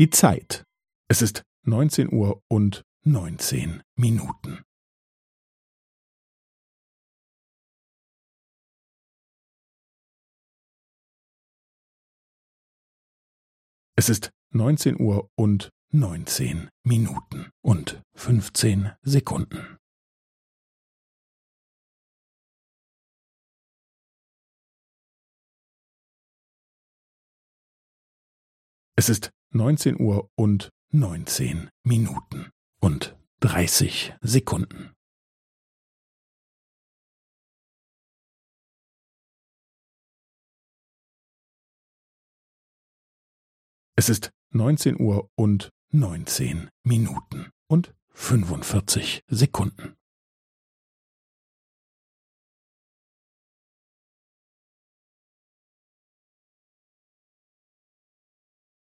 Die Zeit. Es ist neunzehn Uhr und neunzehn Minuten. Es ist neunzehn Uhr und neunzehn Minuten und fünfzehn Sekunden. Es ist neunzehn Uhr und neunzehn Minuten und dreißig Sekunden. Es ist neunzehn Uhr und neunzehn Minuten und fünfundvierzig Sekunden.